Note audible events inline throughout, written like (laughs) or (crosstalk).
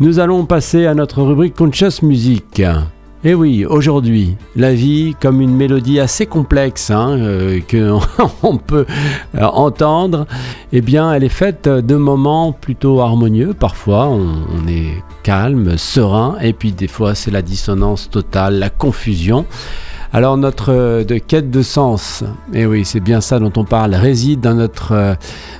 Nous allons passer à notre rubrique Conscious Music. Et eh oui, aujourd'hui, la vie comme une mélodie assez complexe hein, euh, (laughs) peut euh, entendre, eh bien, elle est faite de moments plutôt harmonieux. Parfois, on est calme, serein, et puis des fois, c'est la dissonance totale, la confusion. Alors notre euh, quête de sens, et eh oui, c'est bien ça dont on parle, réside dans notre, euh,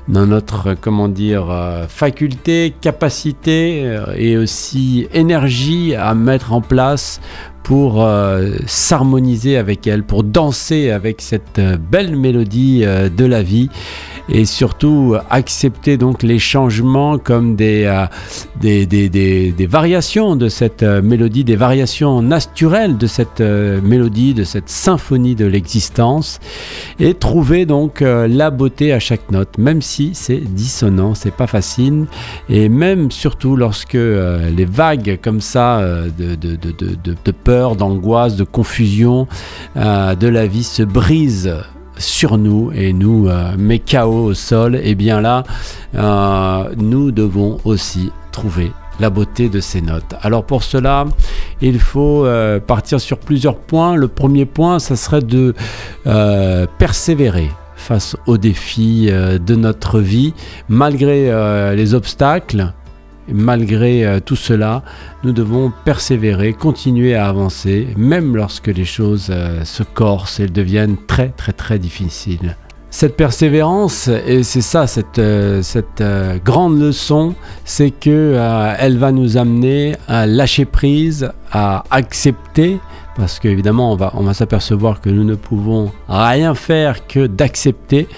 dans notre comment dire, euh, faculté, capacité et aussi énergie à mettre en place pour s'harmoniser avec elle, pour danser avec cette belle mélodie de la vie et surtout accepter donc les changements comme des, euh, des, des, des, variations de cette euh, mélodie, des variations naturelles de cette euh, mélodie, de cette symphonie de l'existence et trouver donc la beauté à chaque note, même si c'est dissonant, c'est pas facile et même surtout lorsque les vagues comme ça de, de, de, de peur, d'angoisse, de confusion de la vie se brisent sur nous et nous euh, met KO au sol, et eh bien là, euh, nous devons aussi trouver la beauté de ces notes. Alors pour cela, il faut euh, partir sur plusieurs points. Le premier point, ça serait de persévérer face aux défis de notre vie, malgré les obstacles, malgré euh, tout cela, nous devons persévérer, continuer à avancer, même lorsque les choses euh, se corsent et deviennent très très très difficiles. Cette persévérance, et c'est ça cette, euh, cette grande leçon, c'est que elle va nous amener à lâcher prise, à accepter, parce qu'évidemment on va, on va s'apercevoir que nous ne pouvons rien faire que d'accepter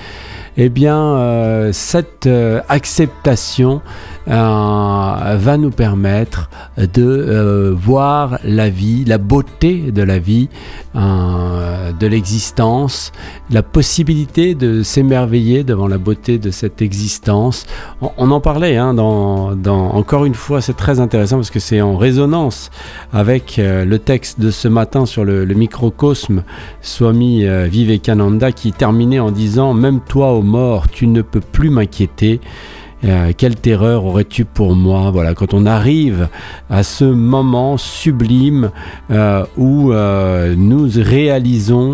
eh bien, cette acceptation va nous permettre de voir la vie, la beauté de la vie, de l'existence, la possibilité de s'émerveiller devant la beauté de cette existence. On, en parlait, hein, dans, encore une fois, c'est très intéressant parce que c'est en résonance avec le texte de ce matin sur le, microcosme Swami Vivekananda qui terminait en disant Même toi, au mort, tu ne peux plus m'inquiéter. Euh, quelle terreur aurais-tu pour moi? Voilà, quand on arrive à ce moment sublime euh, où euh, nous réalisons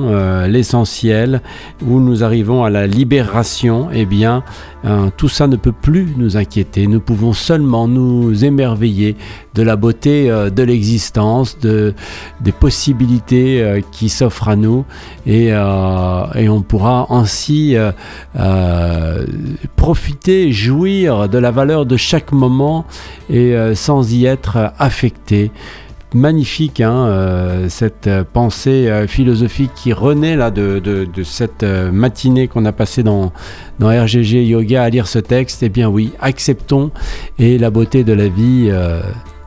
l'essentiel, où nous arrivons à la libération, eh bien, tout ça ne peut plus nous inquiéter. Nous pouvons seulement nous émerveiller de la beauté de l'existence, de, des possibilités qui s'offrent à nous et, on pourra ainsi profiter, jouir de la valeur de chaque moment et sans y être affecté magnifique, hein, euh, cette euh, pensée euh, philosophique qui renaît là de, cette matinée qu'on a passée dans, dans RGG Yoga à lire ce texte. Eh bien oui, acceptons et la beauté de la vie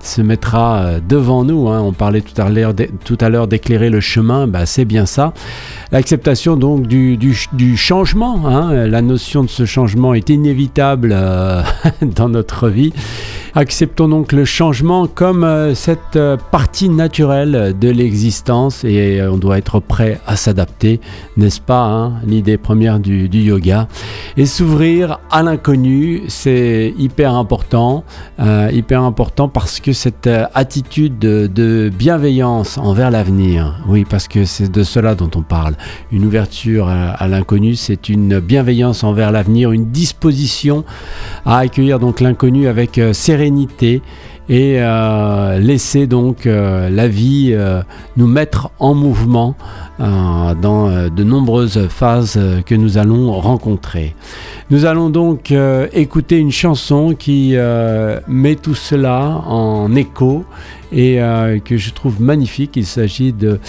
se mettra devant nous. Hein. On parlait tout à l'heure d'éclairer le chemin, bah, c'est bien ça. L'acceptation donc du, du, changement, hein. la notion de ce changement est inévitable (laughs) dans notre vie. Acceptons donc le changement comme euh, cette euh, partie naturelle de l'existence et euh, on doit être prêt à s'adapter, n'est-ce pas hein, L'idée première du, yoga. Et s'ouvrir à l'inconnu, c'est hyper important, hyper important parce que cette attitude de, bienveillance envers l'avenir, oui, parce que c'est de cela dont on parle. Une ouverture à, l'inconnu, c'est une bienveillance envers l'avenir, une disposition à accueillir donc l'inconnu avec sérénité et euh, laisser donc euh, la vie euh, nous mettre en mouvement dans de nombreuses phases que nous allons rencontrer. Nous allons donc écouter une chanson qui met tout cela en écho et que je trouve magnifique. Il s'agit de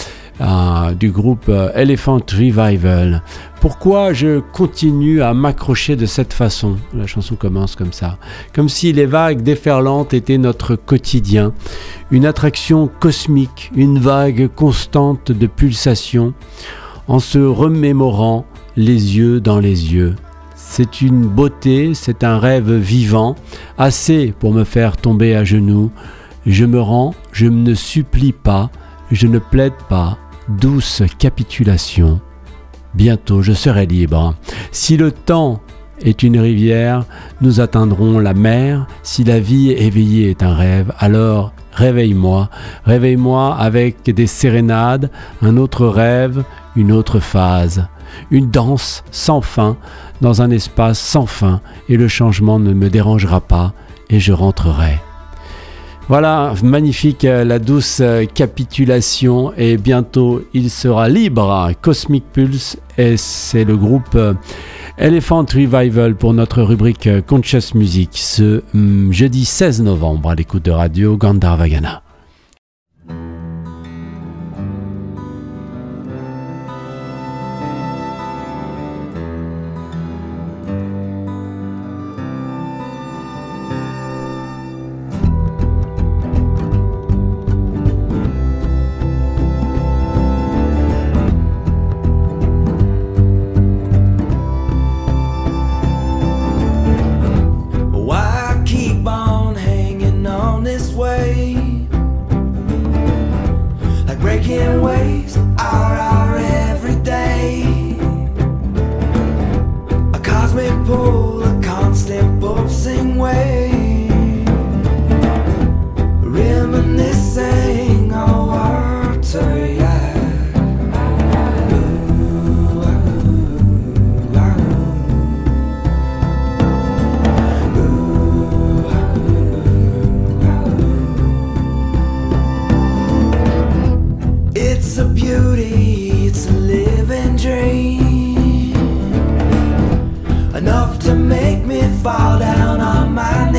du groupe Elephant Revival. Pourquoi je continue à m'accrocher de cette façon La chanson commence comme ça. Comme si les vagues déferlantes étaient notre quotidien, une attraction cosmique, une vague constante de pulsations, en se remémorant les yeux dans les yeux. C'est une beauté, c'est un rêve vivant, assez pour me faire tomber à genoux. Je me rends, je ne supplie pas, je ne plaide pas, douce capitulation bientôt je serai libre. Si le temps est une rivière, nous atteindrons la mer. Si la vie éveillée est un rêve, alors réveille-moi, réveille-moi avec des sérénades, un autre rêve, une autre phase, une danse sans fin dans un espace sans fin, et le changement ne me dérangera pas, et je rentrerai. Voilà, magnifique euh, la douce euh, capitulation et bientôt il sera libre. Cosmic Pulse et c'est le groupe euh, Elephant Revival pour notre rubrique Conscious Music ce mm, jeudi 16 novembre à l'écoute de radio Gandharvagana. waves are out. make me fall down on my knees.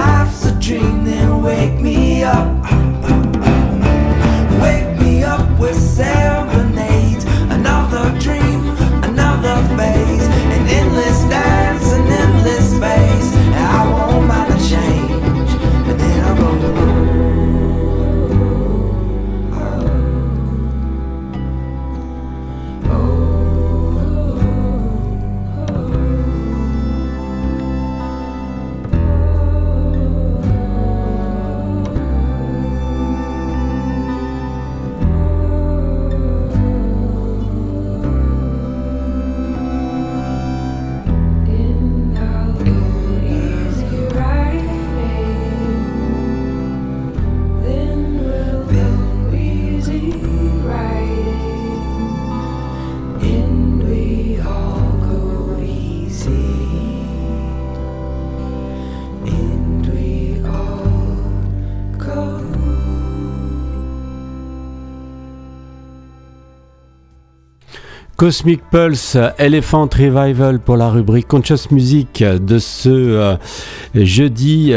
life's a dream, then wake me up. Cosmic Pulse Elephant Revival pour la rubrique Conscious Music de ce euh, jeudi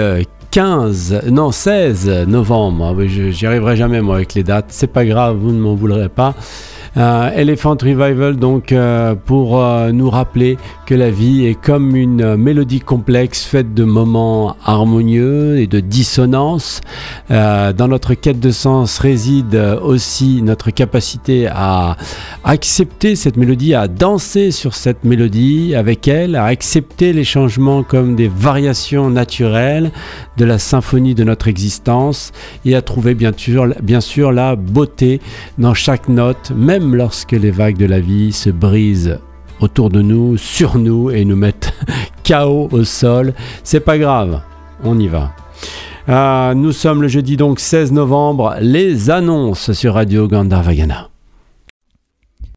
15, euh, non 16 novembre. Ah j'y arriverai jamais moi avec les dates, c'est pas grave, vous ne m'en voudrez pas. Euh, Elephant Revival, donc, euh, pour euh, nous rappeler que la vie est comme une mélodie complexe faite de moments harmonieux et de dissonances. dans notre quête de sens réside aussi notre capacité à accepter cette mélodie, à danser sur cette mélodie avec elle, à accepter les changements comme des variations naturelles de la symphonie de notre existence et à trouver bien sûr, bien sûr la beauté dans chaque note, même lorsque les vagues de la vie se brisent autour de nous, sur nous et nous mettent (laughs) chaos au sol, c'est pas grave, on y va. Ah, nous sommes le jeudi donc 16 novembre, les annonces sur Radio Gandharvagana.